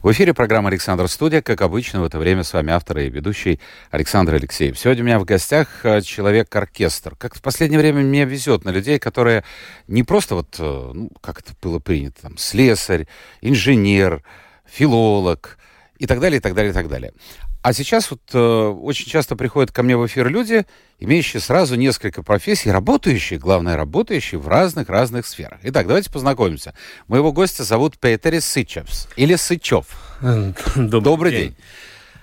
В эфире программа «Александр Студия». Как обычно, в это время с вами автор и ведущий Александр Алексеев. Сегодня у меня в гостях э, человек-оркестр. Как в последнее время мне везет на людей, которые не просто вот, э, ну, как это было принято, там, слесарь, инженер, филолог и так далее, и так далее, и так далее. А сейчас вот э, очень часто приходят ко мне в эфир люди, имеющие сразу несколько профессий, работающие, главное, работающие в разных-разных сферах. Итак, давайте познакомимся. Моего гостя зовут Петерис Сычевс, или Сычев. Добрый, Добрый день.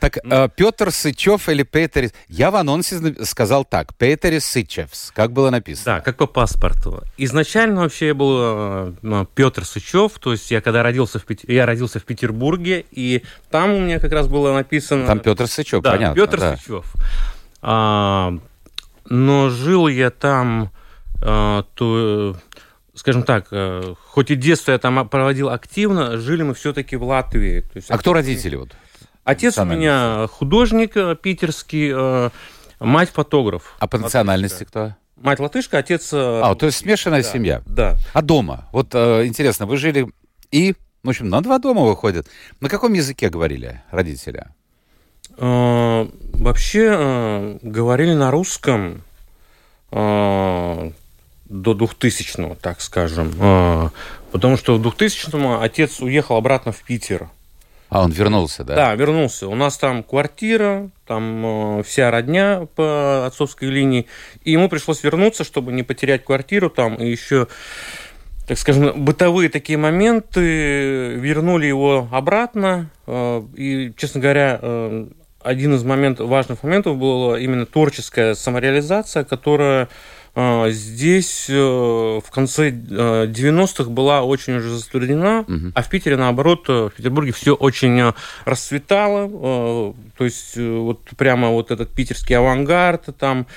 Так, э, Петр Сычев или Петерис... Я в анонсе сказал так. Петерис Сычевс. Как было написано? Да, как по паспорту. Изначально вообще я был э, Петр Сычев, то есть я когда родился в Пет- я родился в Петербурге, и там у меня как раз было написано... Там Петр Сычев, да, понятно. Петр да. Сычев. А, но жил я там, э, то, э, скажем так, э, хоть и детство я там проводил активно, жили мы все-таки в Латвии. То есть А кто родители? Вот? Отец у меня художник э, питерский, э, мать фотограф. А по национальности кто? Мать латышка, отец... э, А, то есть смешанная да, семья. Да. А дома? Вот интересно, вы жили и, в общем, на два дома выходят. На каком языке говорили родители? Вообще говорили на русском до 2000-го, так скажем. Потому что в 2000-м отец уехал обратно в Питер. А, он вернулся, да? Да, вернулся. У нас там квартира, там э, вся родня по отцовской линии. И ему пришлось вернуться, чтобы не потерять квартиру там. И еще, так скажем, бытовые такие моменты вернули его обратно. Э, И, честно говоря, э, один из моментов, важных моментов была именно творческая самореализация, которая здесь э, в конце э, 90-х была очень уже затруднена, Мгм. а в Питере, наоборот, э, в Петербурге все очень э, расцветало. э, То есть э, вот прямо вот этот питерский авангард, там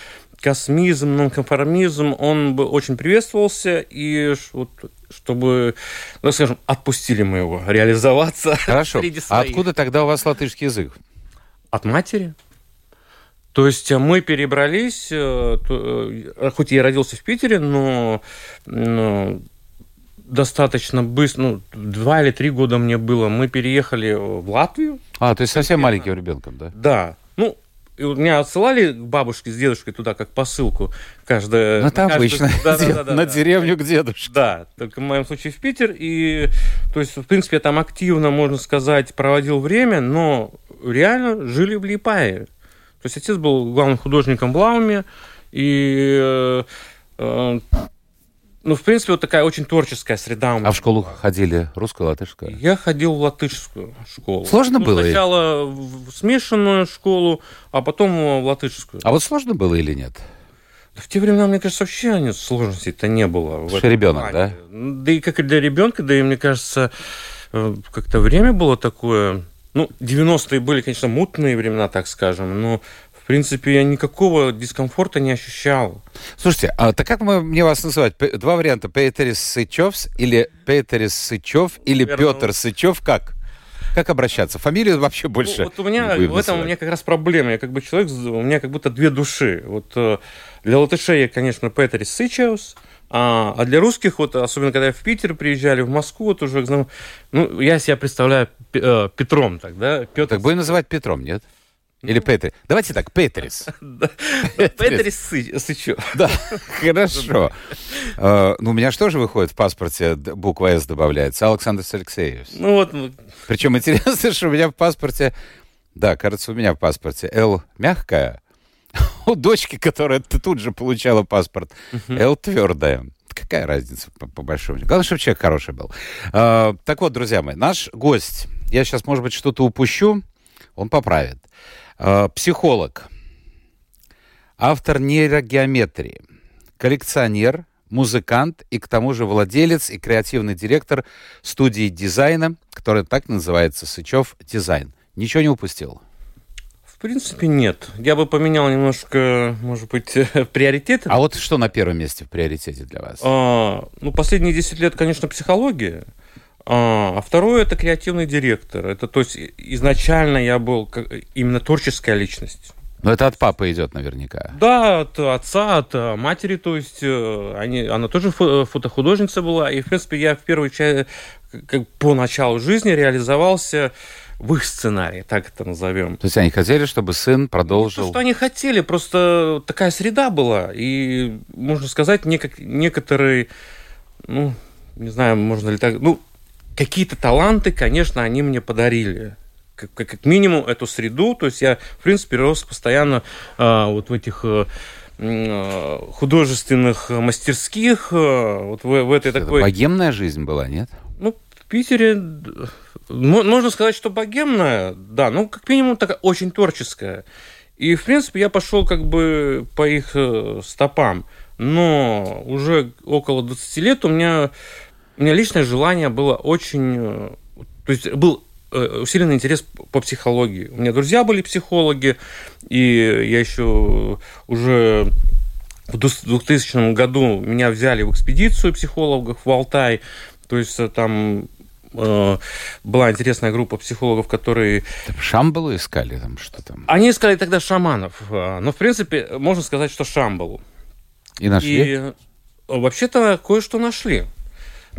космизм, нонконформизм, он бы очень приветствовался, и вот чтобы, ну, скажем, отпустили мы его реализоваться Хорошо. А откуда тогда у вас латышский язык? От матери. То есть э, мы перебрались, э, э, хоть я родился в Питере, но, но достаточно быстро, ну, два или три года мне было, мы переехали в Латвию. А, то есть совсем маленьким ребенком, да? Да, ну, и меня отсылали к бабушке с дедушкой туда как посылку каждое... Ну, это обычно. Да-да-да-да. На деревню к дедушке. Да, только в моем случае в Питер. И, то есть, в принципе, я там активно, можно сказать, проводил время, но реально жили в Липае. То есть, отец был главным художником в Лауме. И, э, э, ну, в принципе, вот такая очень творческая среда. А в школу ходили русскую, латышскую? Я ходил в латышскую школу. Сложно Ну, было? Сначала в смешанную школу, а потом в латышскую. А вот сложно было или нет? В те времена, мне кажется, вообще нет сложностей-то не было. Что ребенок, плане. Да и как и для ребенка, да и, мне кажется, э, как-то время было такое... Ну, 90-е были, конечно, мутные времена, так скажем, но, в принципе, я никакого дискомфорта не ощущал. Слушайте, а так как мы, мне вас называть? Два варианта. Петерис Сычевс или Петерис Сычев или Наверно, Петр Сычев. Как? Как обращаться? Фамилию вообще больше Ну, вот у меня в этом у называть. меня как раз проблема. Я как бы человек, у меня как будто две души. Вот э, для латышей я, конечно, Петерис Сычеус, а, а для русских, вот особенно когда в Питер приезжали, в Москву, вот уже, ну, ну, я себя представляю э, Петром тогда. Петр Так будем называть Петром, нет? Или Петри. Давайте так, Петрис. Петерис Сы- Сычев. Да, хорошо. Э, Ну, у меня же тоже выходит в паспорте буква «С» добавляется. Александр Алексеевич. Ну вот, ну, Причем интересно, что у меня в паспорте... Да, кажется, у меня в паспорте «Л» мягкая. У дочки, которая тут же получала паспорт, «Л» твердая. Какая разница, по, по большому счету? Главное, чтобы человек хороший был. А, так вот, друзья мои, наш гость, я сейчас, может быть, что-то упущу, он поправит. А, психолог, автор нейрогеометрии, коллекционер, музыкант и к тому же владелец и креативный директор студии дизайна, которая так называется Сычев Дизайн. Ничего не упустил. В принципе, нет. Я бы поменял немножко, может быть, приоритеты. А вот что на первом месте в приоритете для вас? А, ну, последние 10 лет, конечно, психология. А, а второе это креативный директор. Это то есть изначально я был как, именно творческая личность. Но это от папы идет наверняка. Да, от отца, от э, матери, то есть э, они, она тоже фотохудожница была. И, в принципе, я в первую часть, как по началу жизни реализовался в их сценарии, так это назовем. То есть они хотели, чтобы сын продолжил... Не то, что они хотели, просто такая среда была. И, можно сказать, нек- некоторые, ну, не знаю, можно ли так... Ну, какие-то таланты, конечно, они мне подарили. Как, как минимум эту среду. То есть я, в принципе, рос постоянно а, вот в этих а, художественных мастерских, а, вот в, в этой Это такой... богемная жизнь была, нет? Ну, в Питере можно сказать, что богемная, да, ну, как минимум, такая очень творческая. И, в принципе, я пошел как бы по их э, стопам. Но уже около 20 лет у меня, у меня личное желание было очень... Э, то есть был э, усиленный интерес по психологии. У меня друзья были психологи, и я еще уже в 2000 году меня взяли в экспедицию психологов в Алтай. То есть там была интересная группа психологов, которые... Шамбалу искали там что там? Они искали тогда шаманов. Э, но, в принципе, можно сказать, что Шамбалу. И нашли? И э, вообще-то кое-что нашли.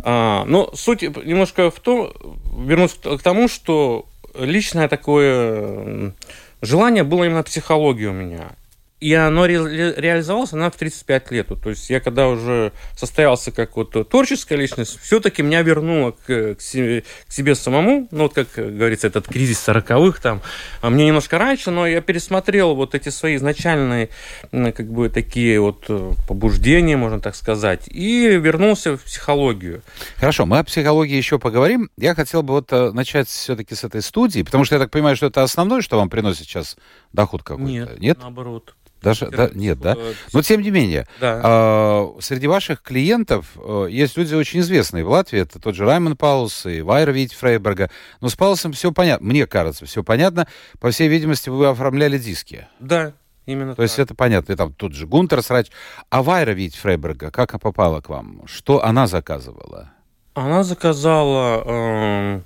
А, но суть немножко в том, вернусь к тому, что личное такое желание было именно психологии у меня. И оно ре- реализовалось она в 35 лет. То есть я когда уже состоялся как вот творческая личность, все-таки меня вернуло к, к, себе, к себе самому. Ну, вот как говорится, этот кризис сороковых там. А мне немножко раньше, но я пересмотрел вот эти свои изначальные как бы такие вот э, побуждения, можно так сказать, и вернулся в психологию. Хорошо, мы о психологии еще поговорим. Я хотел бы вот э, начать все-таки с этой студии, потому что я так понимаю, что это основное, что вам приносит сейчас доход какой-то. Нет, Нет? наоборот. Даже, да, нет, да? Но тем не менее, да. э, среди ваших клиентов э, есть люди очень известные в Латвии. Это тот же Раймон Паулс и Вайра Вить Фрейберга. Но с Паулсом все понятно. Мне кажется, все понятно. По всей видимости, вы оформляли диски. Да, именно То так. есть это понятно. И там тут же Гунтарс Рачс. А Вайра Вике-Фрейберга, как она попала к вам? Что она заказывала? Она заказала э,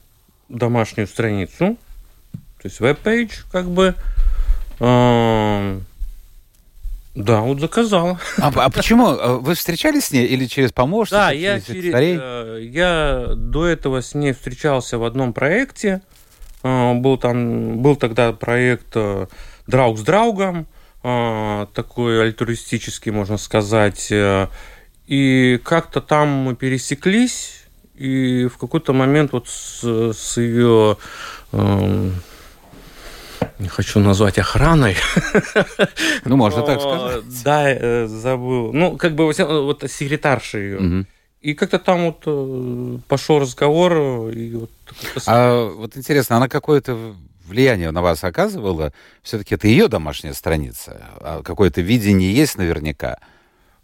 домашнюю страницу, то есть веб-пейдж, как бы. Э, да, вот заказала. А, а почему? А вы встречались с ней или через помощников? Да, я, через, э, я до этого с ней встречался в одном проекте. Э, был, там, был тогда проект э, «Драуг с Драугом», такой альтруистический, можно сказать. И как-то там мы пересеклись, и в какой-то момент вот с, с ее эм, не хочу назвать охраной. Ну, можно так сказать. Да, э, забыл. Ну, как бы вот секретарша ее. И как-то там вот э, пошел разговор. И вот а вот интересно, она какое-то влияние на вас оказывала? Все-таки это ее домашняя страница. А какое-то видение есть наверняка.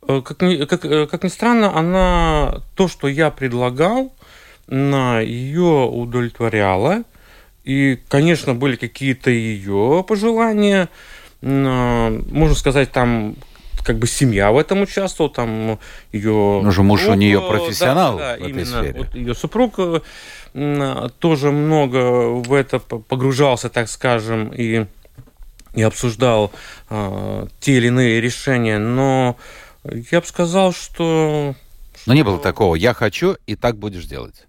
Э, как ни, как, как ни странно, она то, что я предлагал, на ее удовлетворяла. И, конечно, были какие-то ее пожелания. А, можно сказать, там как бы семья в этом участвовала, там ее... Ну же муж у нее профессионал да, да, в этой сфере. Вот ее супруг тоже много в это погружался, так скажем, и, и обсуждал э, те или иные решения, но я бы сказал, что... Но не было такого, я хочу, и так будешь делать.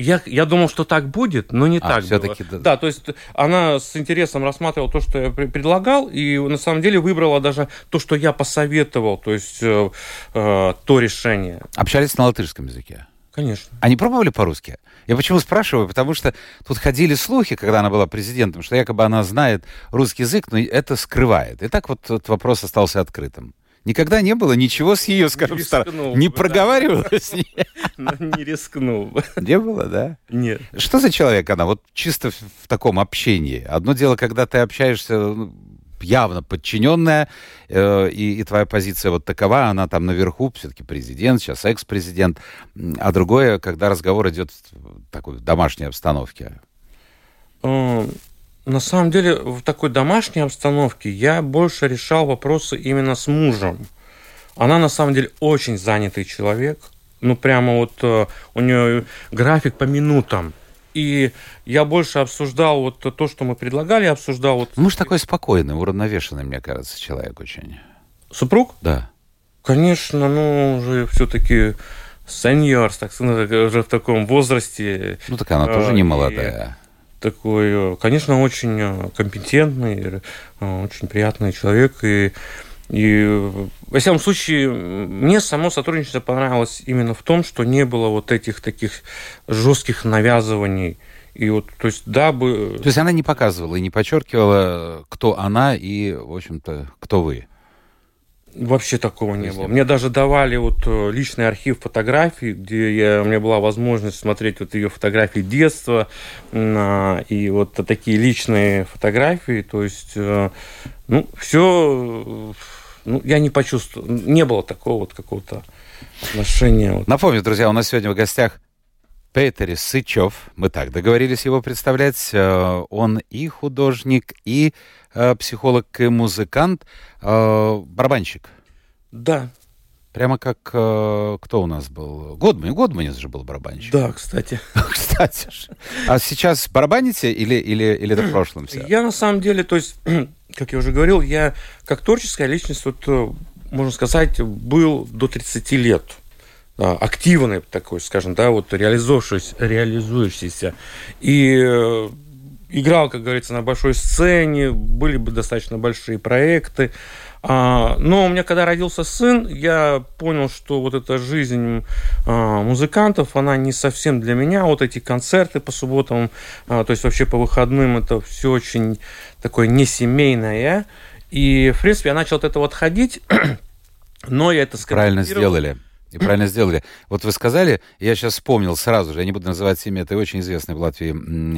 Я, я думал, что так будет, но не а, так все-таки было. Да. да, то есть она с интересом рассматривала то, что я предлагал, и на самом деле выбрала даже то, что я посоветовал, то есть э, э, то решение. Общались на латышском языке? Конечно. Они пробовали по-русски? Я почему спрашиваю? Потому что тут ходили слухи, когда она была президентом, что якобы она знает русский язык, но это скрывает. И так вот этот вопрос остался открытым. Никогда не было ничего с ее, скажем, не, стар... не проговаривала с ней. Не рискнул Не было, да? Нет. Что за человек она? Вот чисто в таком общении. Одно дело, когда ты общаешься ну, явно подчиненная, э, и, и твоя позиция вот такова, она там наверху, все-таки президент, сейчас экс-президент, а другое, когда разговор идет в такой домашней обстановке. На самом деле, в такой домашней обстановке я больше решал вопросы именно с мужем. Она на самом деле очень занятый человек. Ну, прямо вот э, у нее график по минутам. И я больше обсуждал вот то, что мы предлагали, обсуждал вот... Муж такой спокойный, уравновешенный, мне кажется, человек очень. Супруг? Да. Конечно, ну, уже все-таки сеньор, так сказать, уже в таком возрасте. Ну, так она тоже э, не молодая. Такой, э, конечно, очень э, компетентный, э, очень приятный человек. И, и во всяком случае, мне само сотрудничество понравилось именно в том, что не было вот этих таких жестких навязываний. И вот, то есть, да, бы... То есть она не показывала и не подчеркивала, кто она и, в общем-то, кто вы. Вообще такого не было. Мне даже давали вот э, личный архив фотографий, где я, у меня была возможность смотреть вот ее фотографии детства а, и вот такие личные фотографии. То есть, э, ну, все, ну, я не почувствовал, не было такого вот какого-то отношения. Напомню, друзья, у нас сегодня в гостях Петер Сычев. Мы так договорились его представлять. Э, Он и художник, и психолог, и музыкант, э, барабанщик. Да, Прямо как э, кто у нас был? Годман. Годманец же был барабанщик. да, кстати. Кстати же. А сейчас барабаните или, или, или это в прошлом все? Я на самом деле, то есть, как я уже говорил, я как творческая личность, вот, э, можно сказать, был до 30 лет активный такой, скажем, да, вот реализовывающийся, реализующийся. И э, играл, как говорится, на большой сцене, были бы достаточно большие проекты. А, Но у меня, когда родился сын, я понял, что вот эта жизнь а, музыкантов, она не совсем для меня. Вот эти концерты по субботам, а, то есть вообще по выходным, это все очень такое несемейное. И, в принципе, я начал от этого отходить, но я это Правильно скорректировал. сделали. И правильно сделали. Вот вы сказали, я сейчас вспомнил сразу же, я не буду называть имя этой очень известной в Латвии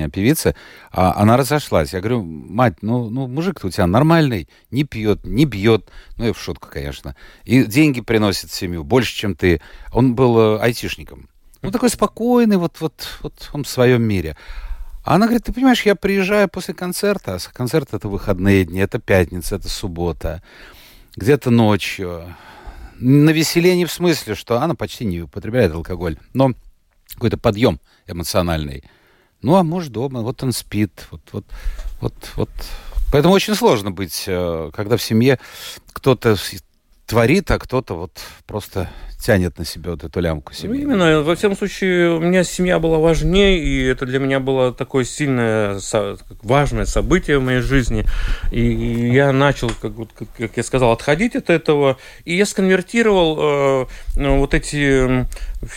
певицы, а она разошлась. Я говорю, мать, ну, ну мужик-то у тебя нормальный, не пьет, не бьет, ну и в шутку, конечно, и деньги приносит семью больше, чем ты. Он был э, айтишником. Ну, такой спокойный, вот, вот, вот он в своем мире. А она говорит, ты понимаешь, я приезжаю после концерта, концерт это выходные дни, это пятница, это суббота, где-то ночью. На веселе не в смысле, что она почти не употребляет алкоголь, но какой-то подъем эмоциональный. Ну, а муж дома, вот он спит, вот, вот, вот, вот. Поэтому очень сложно быть, э, когда в семье кто-то творит, а кто-то вот просто тянет на себя вот эту лямку Ну, семьи. именно, во всяком случае, у меня семья была важнее, и это для меня было такое сильное, важное событие в моей жизни. И, я начал, как, как, я сказал, отходить от этого, и я сконвертировал э, ну, вот эти,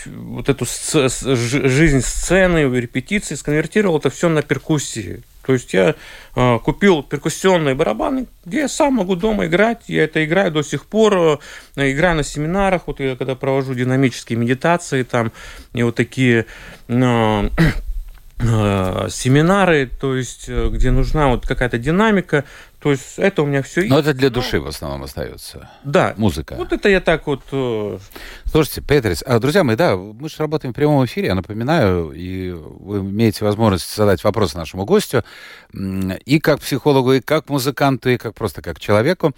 вот эту сце- с- жи- жизнь сцены, репетиции, сконвертировал это все на перкуссии. То есть я э, купил перкуссионные барабаны, где я сам могу дома играть. Я это играю до сих пор. э, играю на семинарах. Вот я когда провожу динамические медитации, там и вот такие э, э, семинары, то есть э, где нужна вот какая-то динамика. То есть это у меня все. Но это для души в основном остается. Да. Музыка. Вот это я так вот. э, Слушайте, Петрис, а, друзья мои, да, мы же работаем в прямом эфире, я напоминаю, и вы имеете возможность задать вопросы нашему гостю, и как психологу, и как музыканту, и как просто как человеку.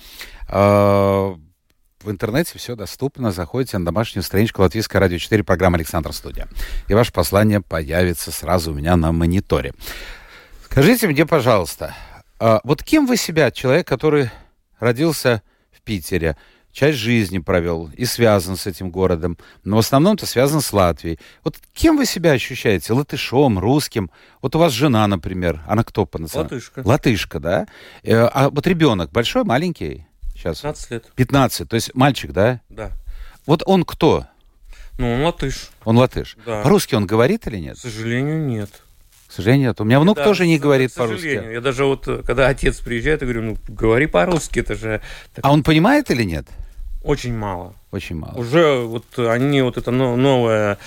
А, В интернете все доступно. Заходите на домашнюю страничку Латвийское радио 4, программа «Александр Студия». И ваше послание появится сразу у меня на мониторе. Скажите мне, пожалуйста, вот кем вы себя, человек, который родился в Питере, часть жизни провел и связан с этим городом, но в основном-то связан с Латвией. Вот кем вы себя ощущаете? Латышом, русским? Вот у вас жена, например, она кто по национальности? Латышка. Латышка, да? Э, А вот ребенок большой, маленький? Сейчас. 15 лет. 15, то есть мальчик, да? Да. Вот он кто? Ну, он латыш. Он латыш. Да. По-русски он говорит или нет? К сожалению, нет. К сожалению, нет. У меня внук Да, тоже не говорит по-русски. Я даже вот, э, когда отец приезжает, я говорю, ну, говори по-русски, это же так А он понимает или нет? очень мало. Очень мало. Уже вот они, вот эта но- новая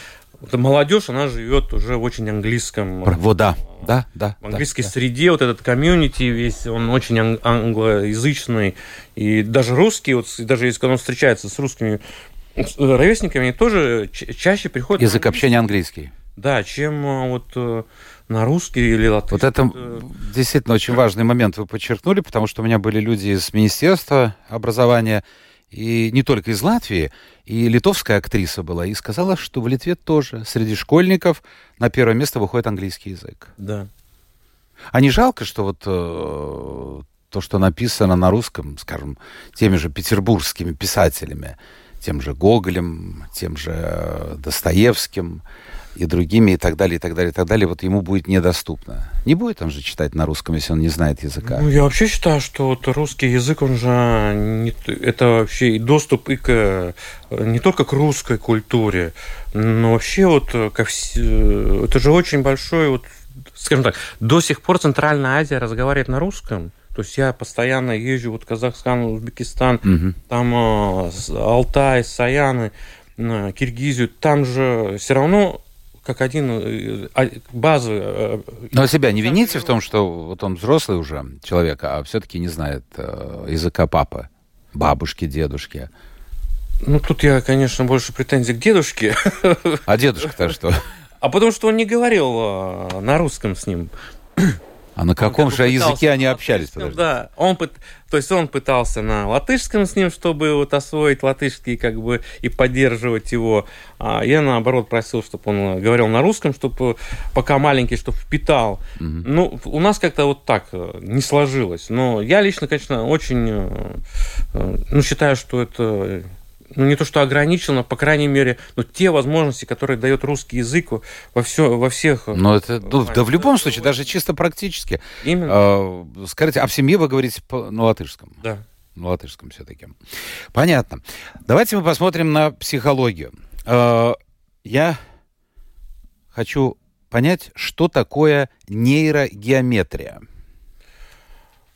вот молодежь, она живет уже в очень английском, Вот, да, да, да. в английской да, да. среде, вот этот комьюнити весь, он очень ан- англоязычный. И даже русские, вот даже если он встречается с русскими с ровесниками, они тоже ча- чаще приходят... Язык общения английский. Да, чем э, вот э, на русский или латышский. Вот это действительно очень важный момент вы подчеркнули, потому что у меня были люди из Министерства образования, и не только из Латвии, и литовская актриса была, и сказала, что в Литве тоже среди школьников на первое место выходит английский язык. Да. А не жалко, что вот э, то, что написано на русском, скажем, теми же петербургскими писателями, тем же Гоголем, тем же э, Достоевским и другими, и так далее, и так далее, и так далее, вот ему будет недоступно. Не будет он же читать на русском, если он не знает языка. Ну, я вообще считаю, что вот русский язык, он же не, это вообще и доступ и к не только к русской культуре, но вообще вот ко вс... это же очень большой вот скажем так, до сих пор Центральная Азия разговаривает на русском. То есть я постоянно езжу вот Казахстан, Узбекистан, угу. там э, Алтай, Саяны, э, Киргизию, там же все равно как один э, а, базы. Э, Но себя не вините в том, что вот он взрослый уже человек, а все-таки не знает э, языка папы, бабушки, дедушки. Ну, тут я, конечно, больше претензий к дедушке. А дедушка-то что? А потому что он не говорил на русском с ним. А на каком же языке они общались? Подожди. Да, он, то есть он пытался на латышском с ним, чтобы вот освоить латышский как бы и поддерживать его. А я наоборот просил, чтобы он говорил на русском, чтобы пока маленький, чтобы впитал. Угу. Ну, у нас как-то вот так э, не сложилось. Но я лично, конечно, очень э, ну, считаю, что это ну, не то что ограничено, по крайней мере, ну, те возможности, которые дает русский язык во, все, во всех... Но это, ну, да в любом случае, даже чисто практически. Именно. Э, скажите, а в семье вы говорите по, на латышском? Да. На латышском все-таки. Понятно. Давайте мы посмотрим на психологию. Э, я хочу понять, что такое нейрогеометрия.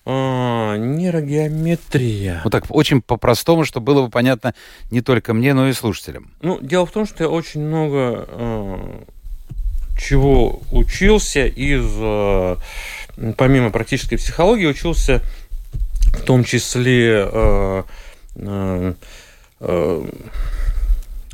А, нейрогеометрия. Вот так, очень по-простому, чтобы было бы понятно не только мне, но и слушателям. Ну, дело в том, что я очень много э, чего учился из, э, помимо практической психологии, учился в том числе э, э, э,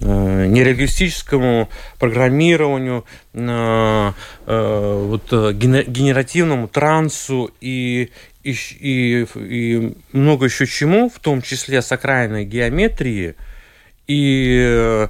Э, нереалистическому программированию, э, э, вот, генеративному трансу и, и, и, и много еще чему, в том числе сакральной геометрии. И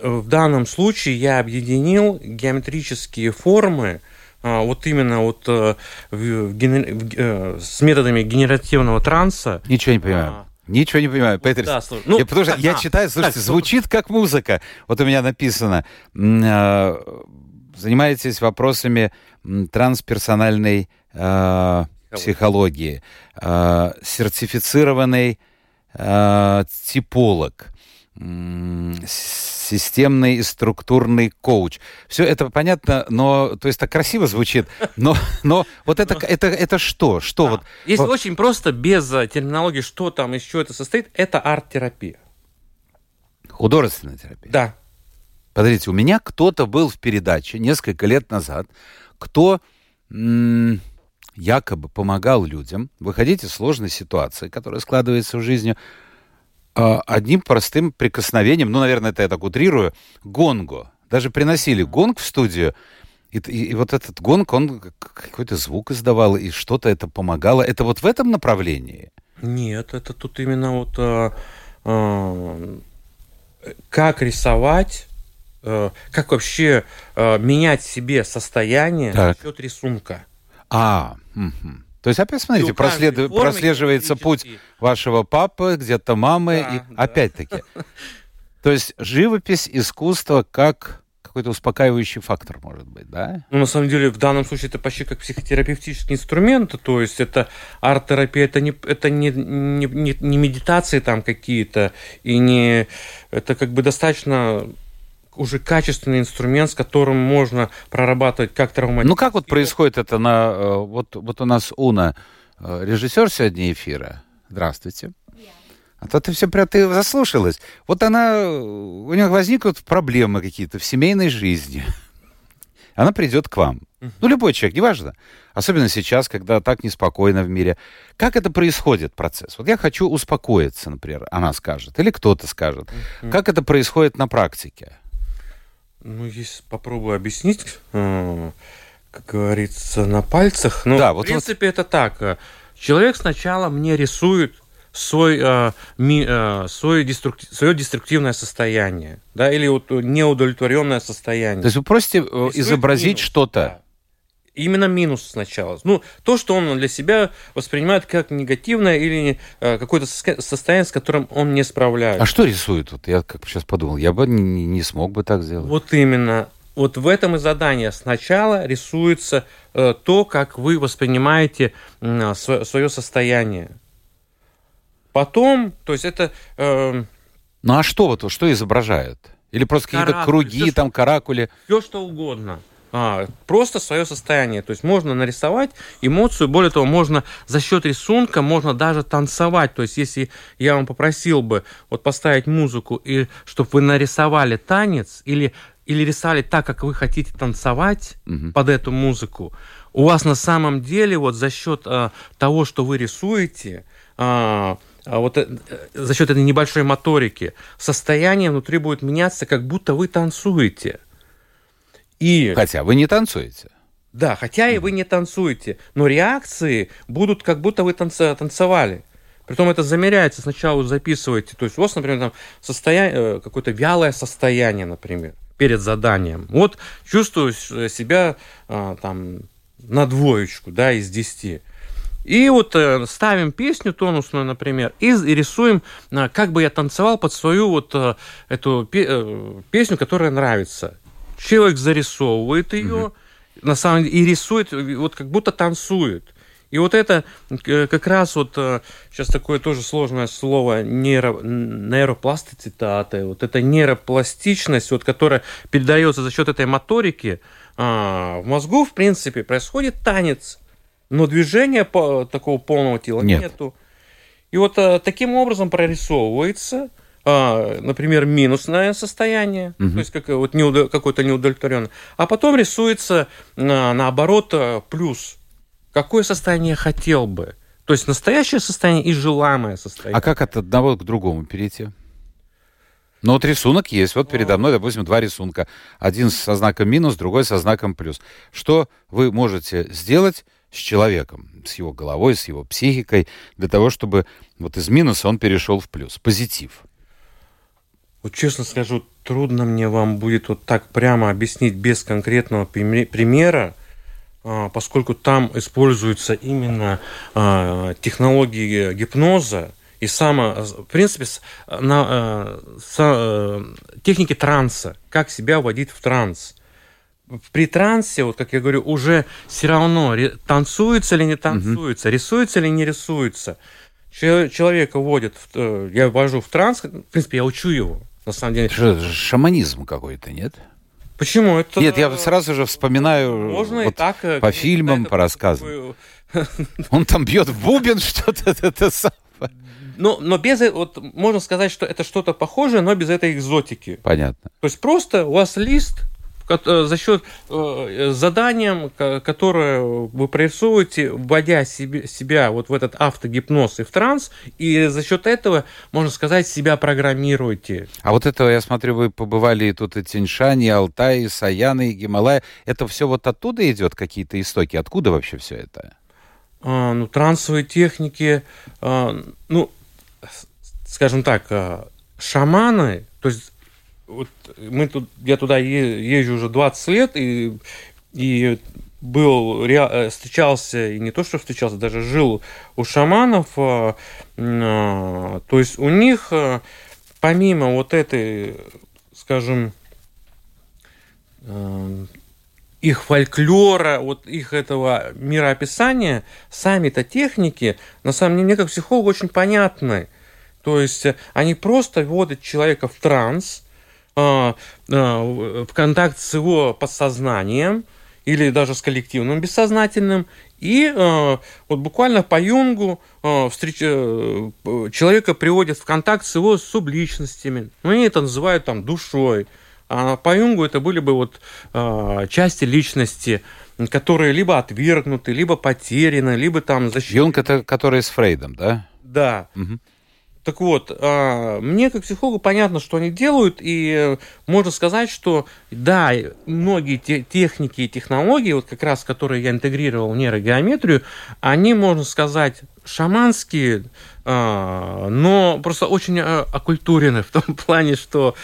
в данном случае я объединил геометрические формы, вот именно вот в, в, с методами генеративного транса. Ничего не понимаю. А, Ничего не понимаю, Петрис. Да, слушай, ну, я, потому что а, я читаю, слушайте, так, звучит как музыка. Вот у меня написано, э, занимаетесь вопросами трансперсональной э, психологии, э, сертифицированный э, типолог, системный и структурный коуч. Все это понятно, но, то есть так красиво звучит, но, но вот это, это, это что? Что да. вот? Если вот... очень просто, без э, терминологии, что там, из чего это состоит, это арт-терапия. Художественная терапия? Да. Подождите, у меня кто-то был в передаче несколько лет назад, кто м- якобы помогал людям выходить из сложной ситуации, которая складывается в жизни, а, одним простым прикосновением, ну, наверное, это я так утрирую, гонгу. Даже приносили гонг в студию, и, и, и вот этот гонг, он какой-то звук издавал, и что-то это помогало. Это вот в этом направлении? Нет, это тут именно вот а, а, как рисовать, а, как вообще а, менять себе состояние так. за счет рисунка. А, угу. То есть опять, смотрите, прослед... прослеживается путь вашего папы, где-то мамы, да, и да. опять-таки. То есть живопись, искусство как какой-то успокаивающий фактор, может быть, да? Ну, на самом деле, в данном случае это почти как психотерапевтический инструмент, то есть это арт-терапия, это не, это не, не, не, не медитации там какие-то, и не... Это как бы достаточно уже качественный инструмент, с которым можно прорабатывать как травматизм. Ну, как вот происходит это на... Э, вот, вот у нас Уна, э, режиссер сегодня эфира. Здравствуйте. А то ты все прям ты заслушалась. Вот она, у нее возникнут проблемы какие-то в семейной жизни. Она придет к вам. Ну, любой человек, неважно. Особенно сейчас, когда так неспокойно в мире. Как это происходит, процесс? Вот я хочу успокоиться, например, она скажет, или кто-то скажет. Как это происходит на практике? Ну, если попробую объяснить, э, как говорится, на пальцах. Но, Да, в вот- принципе, это так. Человек сначала мне рисует свой, э, ми- э, свой деструк- свое деструктивное состояние, да, или вот неудовлетворенное состояние. То есть вы просите э, Рисует изобразить что-то. да. Именно минус сначала. Ну, то, что он для себя воспринимает как негативное или э, какое-то состояние, с которым он не справляется. А что рисует? Вот я как сейчас подумал, я бы не, не смог бы так сделать. Вот именно. Вот в этом и задание. Сначала рисуется э, то, как вы воспринимаете свое состояние. Потом, то есть это э, Ну а что вот, что изображает? Или просто какие-то круги, всё, там, каракули? все что угодно. А, просто свое состояние. То есть можно нарисовать эмоцию, более того, можно за счет рисунка, можно даже танцевать. То есть если я вам попросил бы вот поставить музыку, и чтобы вы нарисовали танец или, или рисовали так, как вы хотите танцевать Мгм. под эту музыку, у вас на самом деле вот за счет а, того, что вы рисуете, а, а вот э, э, за счет этой небольшой моторики, состояние внутри будет меняться, как будто вы танцуете. И Хотя вы не танцуете. да, хотя и вы не танцуете, но реакции будут как будто вы танца- танцевали. Притом это замеряется. Сначала записываете, то есть у вас, например, там состояние, э, какое-то вялое состояние, например, перед заданием. Вот чувствую с- себя а, там на двоечку, да, из десяти. И вот э, ставим песню тонусную, например, и, рисуем, а, как бы я танцевал под свою вот э, эту пе- э, песню, которая нравится. Человек зарисовывает ее, на самом деле, и рисует, э, вот как будто танцует. И вот это э, как раз вот э, сейчас такое тоже сложное слово нейро, нейропластицитата, вот эта нейропластичность, вот, которая передается за счет этой моторики, а, в мозгу, в принципе, происходит танец, но движения по, такого полного тела Нет. нету. И вот э, таким образом прорисовывается, а, например, минусное состояние, Мгм. то есть как, вот неудо- какое-то неудовлетворенное, а потом рисуется на- наоборот э, плюс. Какое состояние я хотел бы? То есть настоящее состояние и желаемое состояние. А как от одного к другому перейти? Ну вот рисунок есть. Вот передо мной, допустим, два рисунка. Один со знаком минус, другой со знаком плюс. Что вы можете сделать с человеком, с его головой, с его психикой, для того, чтобы вот из минуса он перешел в плюс, позитив? Вот честно скажу, трудно мне вам будет вот так прямо объяснить без конкретного приме- примера, а, поскольку там используются именно а, технологии гипноза и само, в принципе, на, а, со- э, техники транса, как себя вводить в транс. При трансе, вот как я говорю, уже все равно танцуется или не танцуется, рисуется или не рисуется. Че- Человека вводят, э, я ввожу в транс, в принципе, я учу его, на самом деле. Же шаманизм какой-то, нет? Почему? Это, Нет, я сразу же вспоминаю Можно и вот так. э, по фильмам, по рассказам. такой, Он там бьет в бубен что-то. это. Но, но без, э- вот можно сказать, что это что-то похожее, но без этой экзотики. Понятно. То есть просто у вас лист за счет э, заданием, ко- которое вы прорисовываете, вводя себе, себя вот в этот автогипноз и в транс, и за счет этого, можно сказать, себя программируете. А вот это, я смотрю, вы побывали и тут и Тиньшань, и Алтай, и Саяны, и Гималай. Это все вот оттуда идет, какие-то истоки? Откуда вообще все это? А, ну, трансовые техники, а, ну, скажем так, а, шаманы, то есть вот мы тут, я туда езжу уже 20 лет, и, и был, э, встречался, и не то, что встречался, даже жил у шаманов, а, а, то есть у них, а, помимо вот этой, скажем, эм, их фольклора, вот их этого мироописания, сами-то техники, на самом деле, мне как психологу очень понятны. То есть э, они просто вводят человека в транс, в в контакт с его подсознанием или даже с коллективным бессознательным, и а, вот буквально по Юнгу встреч- э, человека приводят в контакт с его субличностями. Ну, они это называют там душой. А по Юнгу это были бы вот части личности, которые либо отвергнуты, либо потеряны, либо там защищены. Юнг это который с Фрейдом, да? Да. Мгм. Так вот, а, мне как психологу понятно, что они делают, и можно сказать, что да, многие те, техники и технологии, вот как раз которые я интегрировал в нейрогеометрию, они, можно сказать, шаманские, а, но просто очень а, оккультурены в том плане, что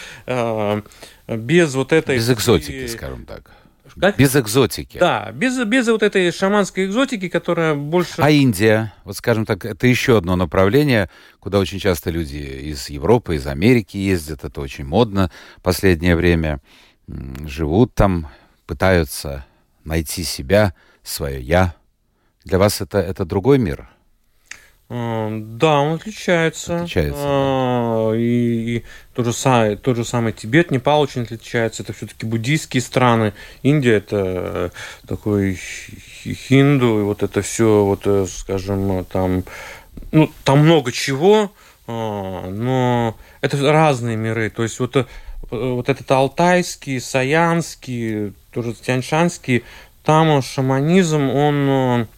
без вот этой... Без экзотики, скажем так. Как? Без экзотики. Да, без, без вот этой шаманской экзотики, которая больше... А Индия, вот скажем так, это еще одно направление, куда очень часто люди из Европы, из Америки ездят, это очень модно в последнее время, живут там, пытаются найти себя, свое «я». Для вас это, это другой мир? Да, он отличается. Отличается. А, и, и тот, же самый, тот же самый Тибет, Непал очень отличается. Это все-таки буддийские страны. Индия это такой хинду, и вот это все, вот, э, скажем, там, ну, там много чего, а, но это разные миры. То есть вот, э, вот этот алтайский, саянский, тоже тяньшанский, там шаманизм, он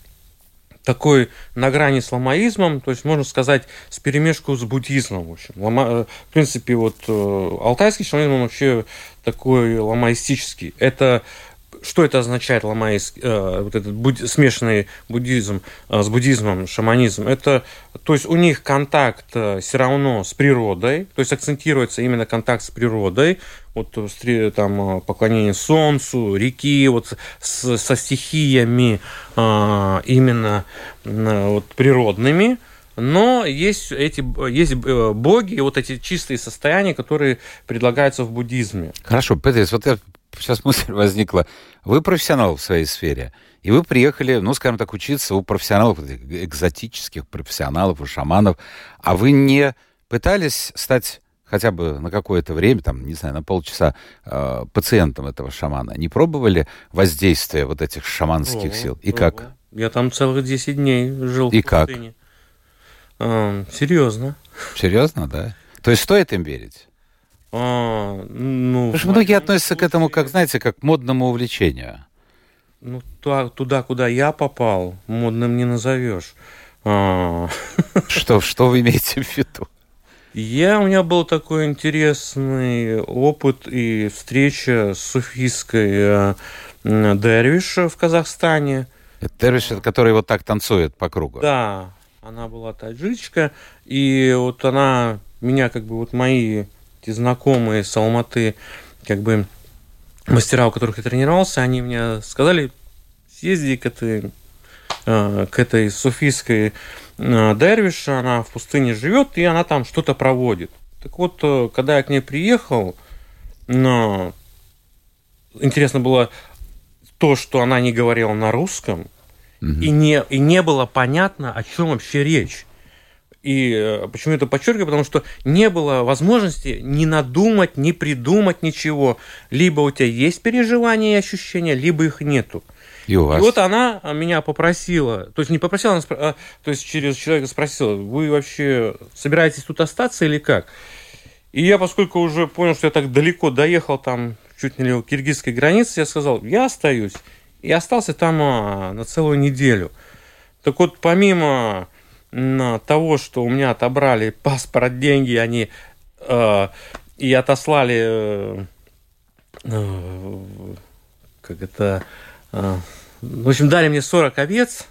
такой на грани с ламаизмом, то есть, можно сказать, с перемешку с буддизмом. В, общем. Лама, э, в принципе, вот э, алтайский шаманизм вообще такой ламаистический. Это что это означает ламаист, э, вот этот буд, смешанный буддизм э, с буддизмом, шаманизм? Это, то есть у них контакт э, все равно с природой, то есть акцентируется именно контакт с природой, вот э, там э, поклонение солнцу, реки, вот с, со стихиями э, именно э, вот природными, но есть эти есть боги, вот эти чистые состояния, которые предлагаются в буддизме. Хорошо, Петрис, вот я сейчас мысль возникла. Вы профессионал в своей сфере, и вы приехали, ну, скажем так, учиться у профессионалов, экзотических профессионалов, у шаманов, а вы не пытались стать хотя бы на какое-то время, там, не знаю, на полчаса э, пациентом этого шамана? Не пробовали воздействие вот этих шаманских о, сил? И о, как? Я там целых 10 дней жил И в как? Серьезно. Серьезно, да? То есть стоит им верить? А, ну, Потому что многие относятся к этому, как, знаете, как к модному увлечению. Ну, туда, куда я попал, модным не назовешь. А... Что, что вы имеете в виду? Я, у меня был такой интересный опыт и встреча с суфийской э, в Казахстане. Это Дервиш, который вот так танцует по кругу? Да, она была таджичка, и вот она меня как бы вот мои эти знакомые с Алматы, как бы мастера, у которых я тренировался, они мне сказали, съезди-ка ты э, к этой суфийской э, Дервиш, она в пустыне живет, и она там что-то проводит. Так вот, э, когда я к ней приехал, но интересно было то, что она не говорила на русском, угу. и, не, и не было понятно, о чем вообще речь. И э, почему это подчеркиваю? Потому что не было возможности ни надумать, ни придумать ничего. Либо у тебя есть переживания и ощущения, либо их нету. И, у вас? и вот она меня попросила, то есть не попросила, она, а, то есть через человека спросила, вы вообще собираетесь тут остаться или как? И я, поскольку уже понял, что я так далеко доехал, там чуть не у киргизской границы, я сказал, я остаюсь. И остался там а, на целую неделю. Так вот, помимо того, что у меня отобрали паспорт, деньги, они э, и отослали, э, э, как это, э, в общем, дали мне 40 овец.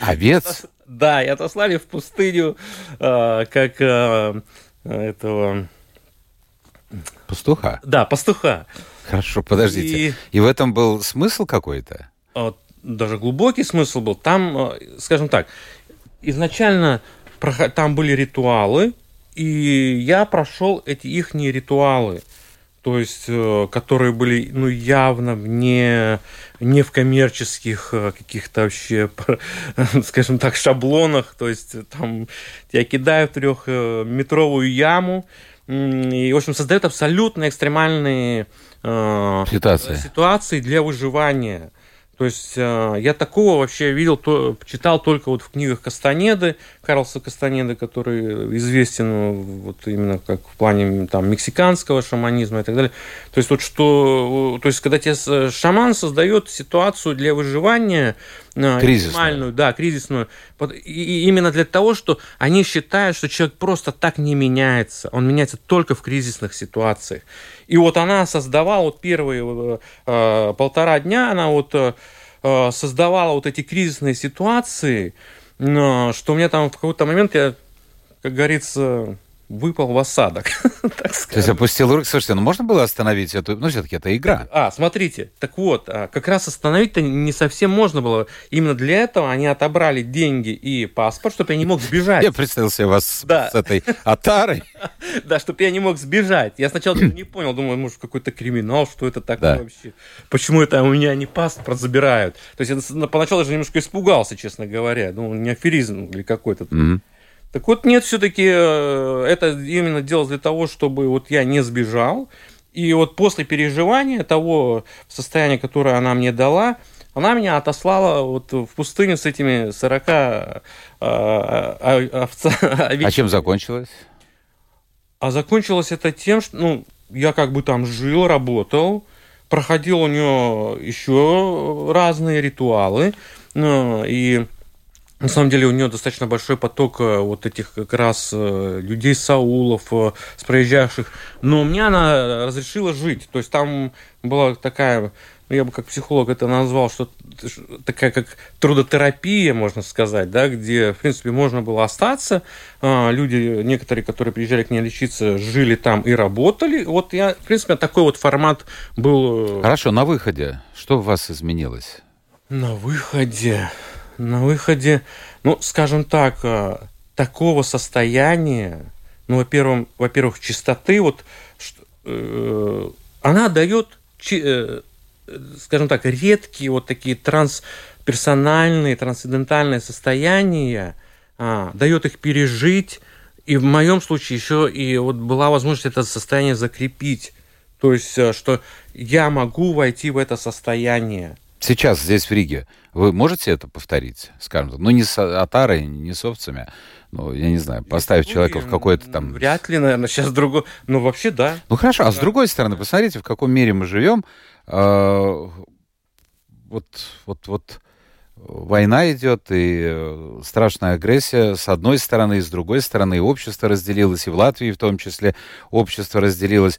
Овец? Да, и отослали в пустыню, э, как э, этого... Пастуха? Да, пастуха. Хорошо, подождите. И, и в этом был смысл какой-то? Даже глубокий смысл был. Там, э, скажем так, изначально там были ритуалы, и я прошел эти их ритуалы, то есть, э, которые были, ну, явно не, не в коммерческих э, каких-то вообще, скажем так, шаблонах, то есть, там тебя кидают в трехметровую яму, и, в общем, создают абсолютно экстремальные э, ситуации. ситуации для выживания. То есть э, я такого вообще видел, то, читал только вот в книгах Кастанеды, Карлса Кастанеды, который известен вот именно как в плане там мексиканского шаманизма и так далее. То есть вот что, то есть когда тебе шаман создает ситуацию для выживания, кризисную. да, кризисную. И именно для того, что они считают, что человек просто так не меняется. Он меняется только в кризисных ситуациях. И вот она создавала вот первые э, полтора дня, она вот э, создавала вот эти кризисные ситуации, э, что у меня там в какой-то момент я, как говорится, выпал в осадок. То есть опустил руки. Слушайте, ну можно было остановить эту... Ну, все-таки это игра. А, смотрите. Так вот, а, как раз остановить-то не совсем можно было. Именно для этого они отобрали деньги и паспорт, чтобы я не мог сбежать. Я представил себе вас да. с этой отарой. Да, чтобы я не мог сбежать. Я сначала не понял, думаю, может, какой-то криминал, что это такое вообще? Почему это у меня не паспорт забирают? То есть я поначалу даже немножко испугался, честно говоря. Ну, не аферизм или какой-то. Так вот, нет, все-таки э, это именно делалось для того, чтобы вот я не сбежал. И вот после переживания того состояния, которое она мне дала, она меня отослала вот в пустыню с этими 40 э, овца, А чем закончилось? А закончилось это тем, что ну, я как бы там жил, работал, проходил у нее еще разные ритуалы. Ну, и на самом деле у нее достаточно большой поток э, вот этих как раз э, людей Саулов, э, с проезжавших. Но мне она разрешила жить. То есть там была такая, я бы как психолог это назвал, что такая как трудотерапия, можно сказать, да, где, в принципе, можно было остаться. А, люди, некоторые, которые приезжали к ней лечиться, жили там и работали. Вот я, в принципе, такой вот формат был. Хорошо, на выходе что у вас изменилось? На выходе на выходе, ну, скажем так, э, такого состояния, ну, во-первых, во-первых, чистоты, вот, э, она дает, э, скажем так, редкие вот такие трансперсональные, трансцендентальные состояния, а, дает их пережить, и в моем случае еще и вот была возможность это состояние закрепить. То есть, что я могу войти в это состояние. Сейчас здесь, в Риге, вы можете это повторить, скажем так? Ну, не с Атарой, не с овцами, ну, я не знаю, поставить человека в какой-то там... Вряд ли, наверное, сейчас другой... Ну, вообще, да. Ну, хорошо, а с другой стороны, посмотрите, в каком мире мы живем. А, вот, вот, вот война идет, и э, страшная агрессия с одной стороны, и с другой стороны, и общество разделилось, и в Латвии в том числе общество разделилось.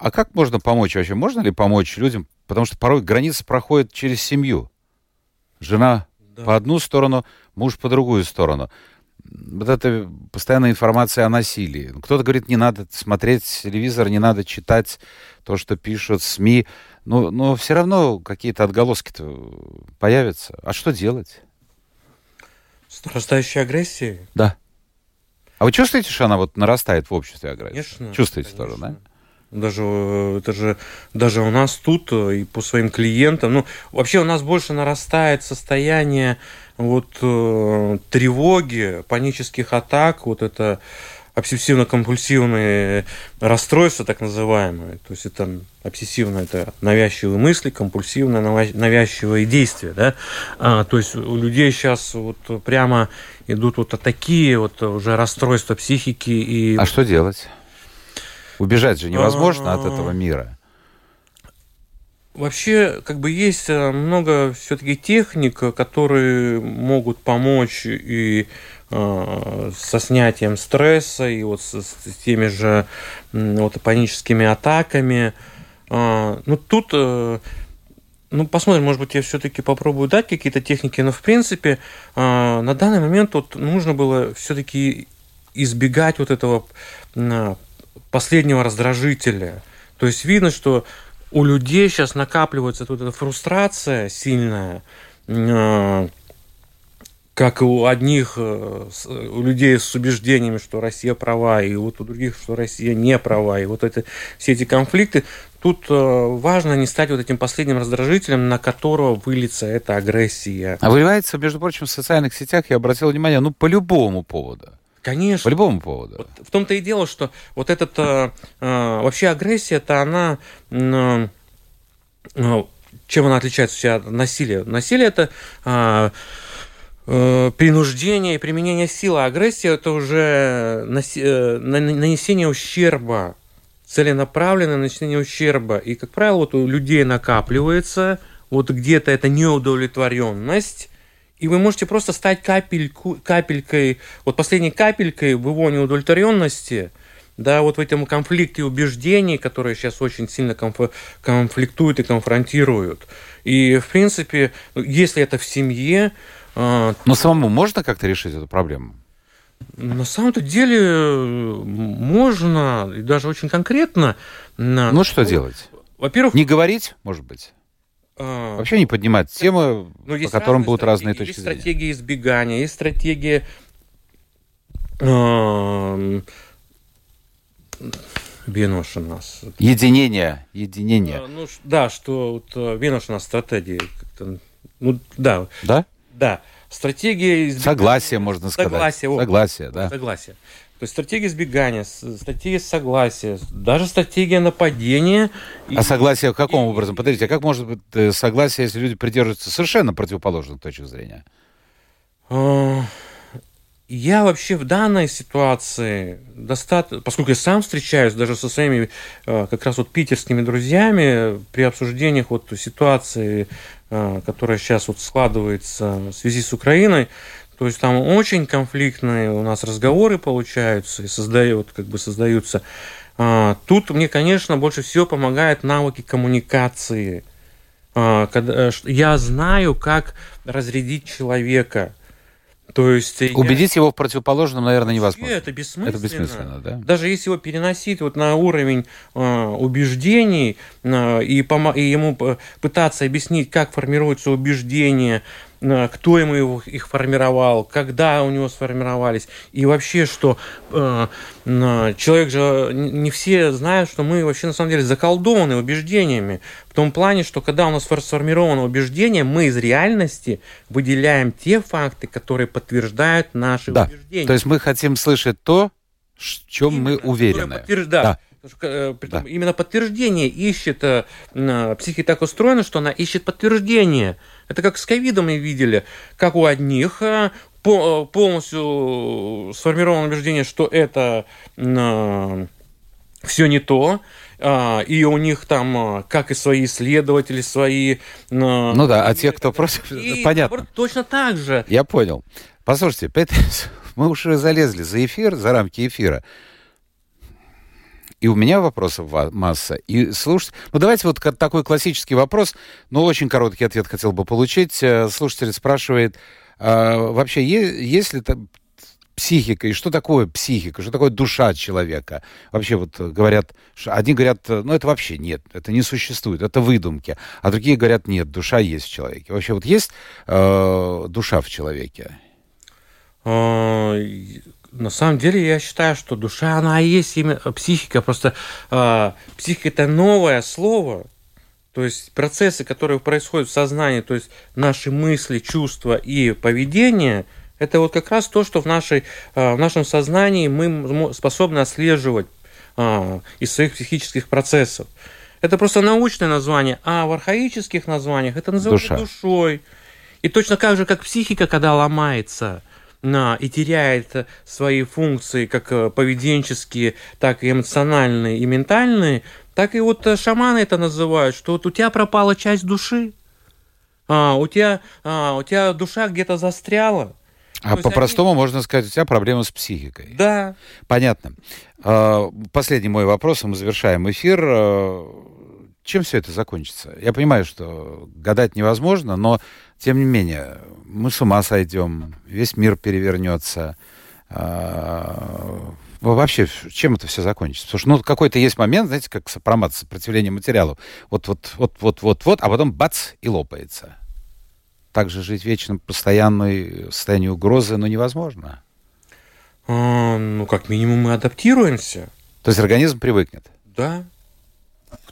А как можно помочь вообще? Можно ли помочь людям Потому что порой граница проходит через семью. Жена да. по одну сторону, муж по другую сторону. Вот это постоянная информация о насилии. Кто-то говорит, не надо смотреть телевизор, не надо читать то, что пишут СМИ. Но, но все равно какие-то отголоски-то появятся. А что делать? С нарастающей агрессией? Да. А вы чувствуете, что она вот нарастает в обществе агрессии? Конечно. Чувствуете конечно. тоже, да? Даже э, это же даже у нас тут э, и по своим клиентам. Ну, вообще у нас больше нарастает состояние вот э, тревоги, панических атак, вот это обсессивно-компульсивные расстройства, так называемые. То есть это обсессивно это навязчивые мысли, компульсивно навязчивые действия. Да? А, то есть у людей сейчас вот прямо идут вот такие вот уже расстройства психики. И... А что делать? Убежать же невозможно от этого мира. Вообще, как бы есть э, много все-таки техник, которые могут помочь и э, со снятием стресса, и вот с, с теми же вот, паническими атаками. Э, ну, тут, э, ну, посмотрим, может быть, я все-таки попробую дать какие-то техники, но, в принципе, э, на данный момент вот нужно было все-таки избегать вот этого последнего раздражителя. То есть видно, что у людей сейчас накапливается вот эта фрустрация сильная, э, как у одних, э, у людей с убеждениями, что Россия права, и вот у других, что Россия не права, и вот это, все эти конфликты, тут э, важно не стать вот этим последним раздражителем, на которого выльется эта агрессия. А выливается, между прочим, в социальных сетях, я обратил внимание, ну, по любому поводу. Конечно. По любому поводу. Вот в том-то и дело, что вот этот э, э, вообще агрессия-то она э, э, чем она отличается от насилия? Насилие это э, э, принуждение и применение силы. Агрессия это уже наси, э, нанесение ущерба, целенаправленное нанесение ущерба. И, как правило, вот у людей накапливается вот где-то эта неудовлетворенность, И вы можете просто стать капельку, капелькой, вот последней капелькой в его неудовлетворенности, да, вот в этом конфликте убеждений, которые сейчас очень сильно конф- конфликтуют и конфронтируют. И, в принципе, если это в семье... Э, Но самому можно как-то решить эту проблему? На самом-то деле можно, и даже очень конкретно. Ну, что делать? Во-первых... Не говорить, может быть? А, Вообще не поднимать темы, ну, по которым будут разные точки есть зрения. Есть стратегия избегания, есть стратегия... Э, Венош у нас. Единение, единение. А, ну, да, что вот э, Венош у нас стратегия. Ну, да. Да? Да. Стратегия избегания... Согласие, можно сказать. Согласие. Согласие, да. Согласие. То есть стратегия избегания, стратегия согласия, даже стратегия нападения. А согласие каком и... образом? Подождите, а как может быть э, согласие, если люди придерживаются совершенно противоположных точек зрения? А, я вообще в данной ситуации достаточно, поскольку я сам встречаюсь даже со своими э, как раз вот питерскими друзьями при обсуждениях вот ситуации, э, которая сейчас вот складывается в связи с Украиной, то есть там очень конфликтные у нас разговоры получаются и создают, как бы создаются. А, тут мне, конечно, больше всего помогают навыки коммуникации. А, когда, я знаю, как разрядить человека. То есть убедить я... его в противоположном, наверное, невозможно. Это бессмысленно. Это бессмысленно, да. Даже если его переносить вот на уровень э, убеждений э, и, помо- и ему пытаться объяснить, как формируются убеждения, кто ему его, их формировал, когда у него сформировались, и вообще, что э, человек же, не все знают, что мы вообще на самом деле заколдованы убеждениями, в том плане, что когда у нас сформировано убеждение, мы из реальности выделяем те факты, которые подтверждают наши да. убеждения. То есть мы хотим слышать то, в чем Именно, мы уверены. Да. Э, да. Именно подтверждение ищет, э, психика так устроена, что она ищет подтверждение. Это как с ковидом мы видели, как у одних э, полностью сформировано убеждение, что это все не то, и у них там, как и свои исследователи, свои... Ну да, а те, кто против, и, понятно. Точно так же. Я понял. Послушайте, мы уже залезли за эфир, за рамки эфира. И у меня вопросов масса. И слушайте, ну давайте вот такой классический вопрос, но очень короткий ответ хотел бы получить. Э, слушатель спрашивает, а, вообще есть ли психика, и что такое психика, что такое душа человека. Вообще вот говорят, одни говорят, ну это вообще нет, это не существует, это выдумки, а другие говорят, нет, душа есть в человеке. Вообще вот есть э, душа в человеке? На самом деле я считаю, что душа, она и есть именно психика. Просто э, психика это новое слово. То есть процессы, которые происходят в сознании, то есть наши мысли, чувства и поведение, это вот как раз то, что в, нашей, э, в нашем сознании мы способны отслеживать э, из своих психических процессов. Это просто научное название, а в архаических названиях это называется Душа. душой. И точно так же, как психика, когда ломается – и теряет свои функции, как э, поведенческие, так и эмоциональные и ментальные, так и вот э, шаманы это называют, что вот у тебя пропала часть души, а, у, тебя, а, у тебя душа где-то застряла. А по-простому они... можно сказать, у тебя проблема с психикой. Да. Понятно. А, последний мой вопрос, и мы завершаем эфир. Чем все это закончится? Я понимаю, что гадать невозможно, но тем не менее, мы с ума сойдем, весь мир перевернется. А, вообще, чем это все закончится? Потому что ну, какой-то есть момент, знаете, как сопромат, сопротивление материалу. Вот, вот, вот, вот, вот, вот, а потом бац, и лопается. Так же жить вечно постоянной состоянии угрозы, ну, невозможно. А, ну, как минимум, мы адаптируемся. То есть организм привыкнет? Да.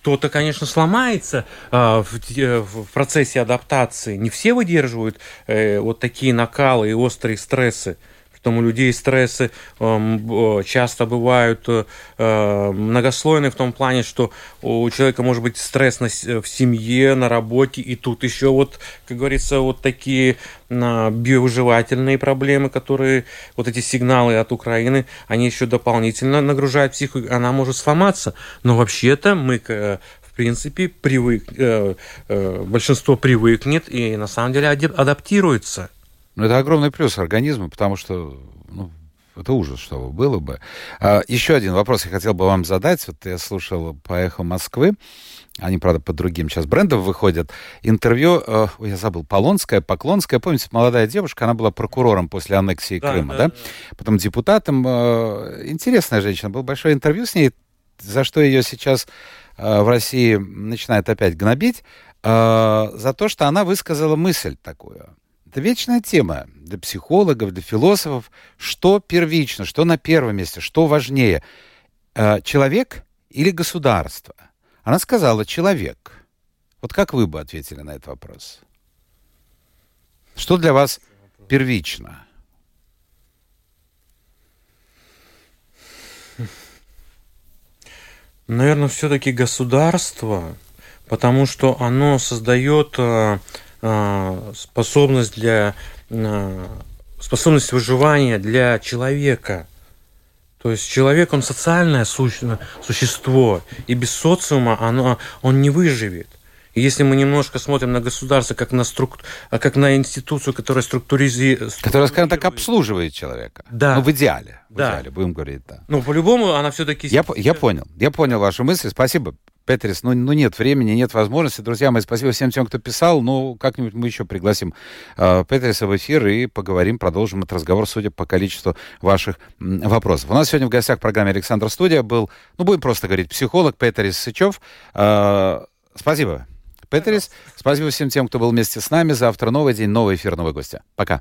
Кто-то, конечно, сломается э, в, в процессе адаптации. Не все выдерживают э, вот такие накалы и острые стрессы. Притом у людей стрессы э, часто бывают э, многослойные в том плане, что у человека может быть стресс на, в семье, на работе, и тут еще вот, как говорится, вот такие э, биовыживательные проблемы, которые, вот эти сигналы от Украины, они еще дополнительно нагружают психику, она может сломаться. Но вообще-то мы в принципе, привык, э, э, большинство привыкнет и на самом деле адаптируется. Ну, это огромный плюс организму, потому что ну, это ужас, что было бы. А, еще один вопрос я хотел бы вам задать. Вот я слушал по «Эхо Москвы». Они, правда, под другим сейчас брендом выходят. Интервью, э, я забыл, Полонская, Поклонская. Помните, молодая девушка, она была прокурором после аннексии да, Крыма, да, да? да? Потом депутатом. Э, интересная женщина. Было большое интервью с ней, за что ее сейчас э, в России начинают опять гнобить. Э, за то, что она высказала мысль такую. Это вечная тема для психологов, для философов. Что первично, что на первом месте, что важнее? Э, человек или государство? Она сказала «человек». Вот как вы бы ответили на этот вопрос? Что для вас первично? Наверное, все-таки государство, потому что оно создает э, способность для э, способность выживания для человека – то есть человек, он социальное существо, и без социума оно, он не выживет. И если мы немножко смотрим на государство как на, струк... как на институцию, которая структуризирует... Которая, скажем так, обслуживает человека. Да. Ну, в идеале. В да. идеале, будем говорить, да. Ну, по-любому она все-таки... Я, я понял. Я понял вашу мысль. Спасибо. Петрис, ну, ну нет времени, нет возможности. Друзья мои, спасибо всем тем, кто писал. Ну, как-нибудь мы еще пригласим э, Петриса в эфир и поговорим, продолжим этот разговор, судя по количеству ваших м, вопросов. У нас сегодня в гостях в программе «Александр Студия» был, ну, будем просто говорить, психолог Петрис Сычев. Э, спасибо, Петрис. Спасибо всем тем, кто был вместе с нами. Завтра новый день, новый эфир, новые гости. Пока.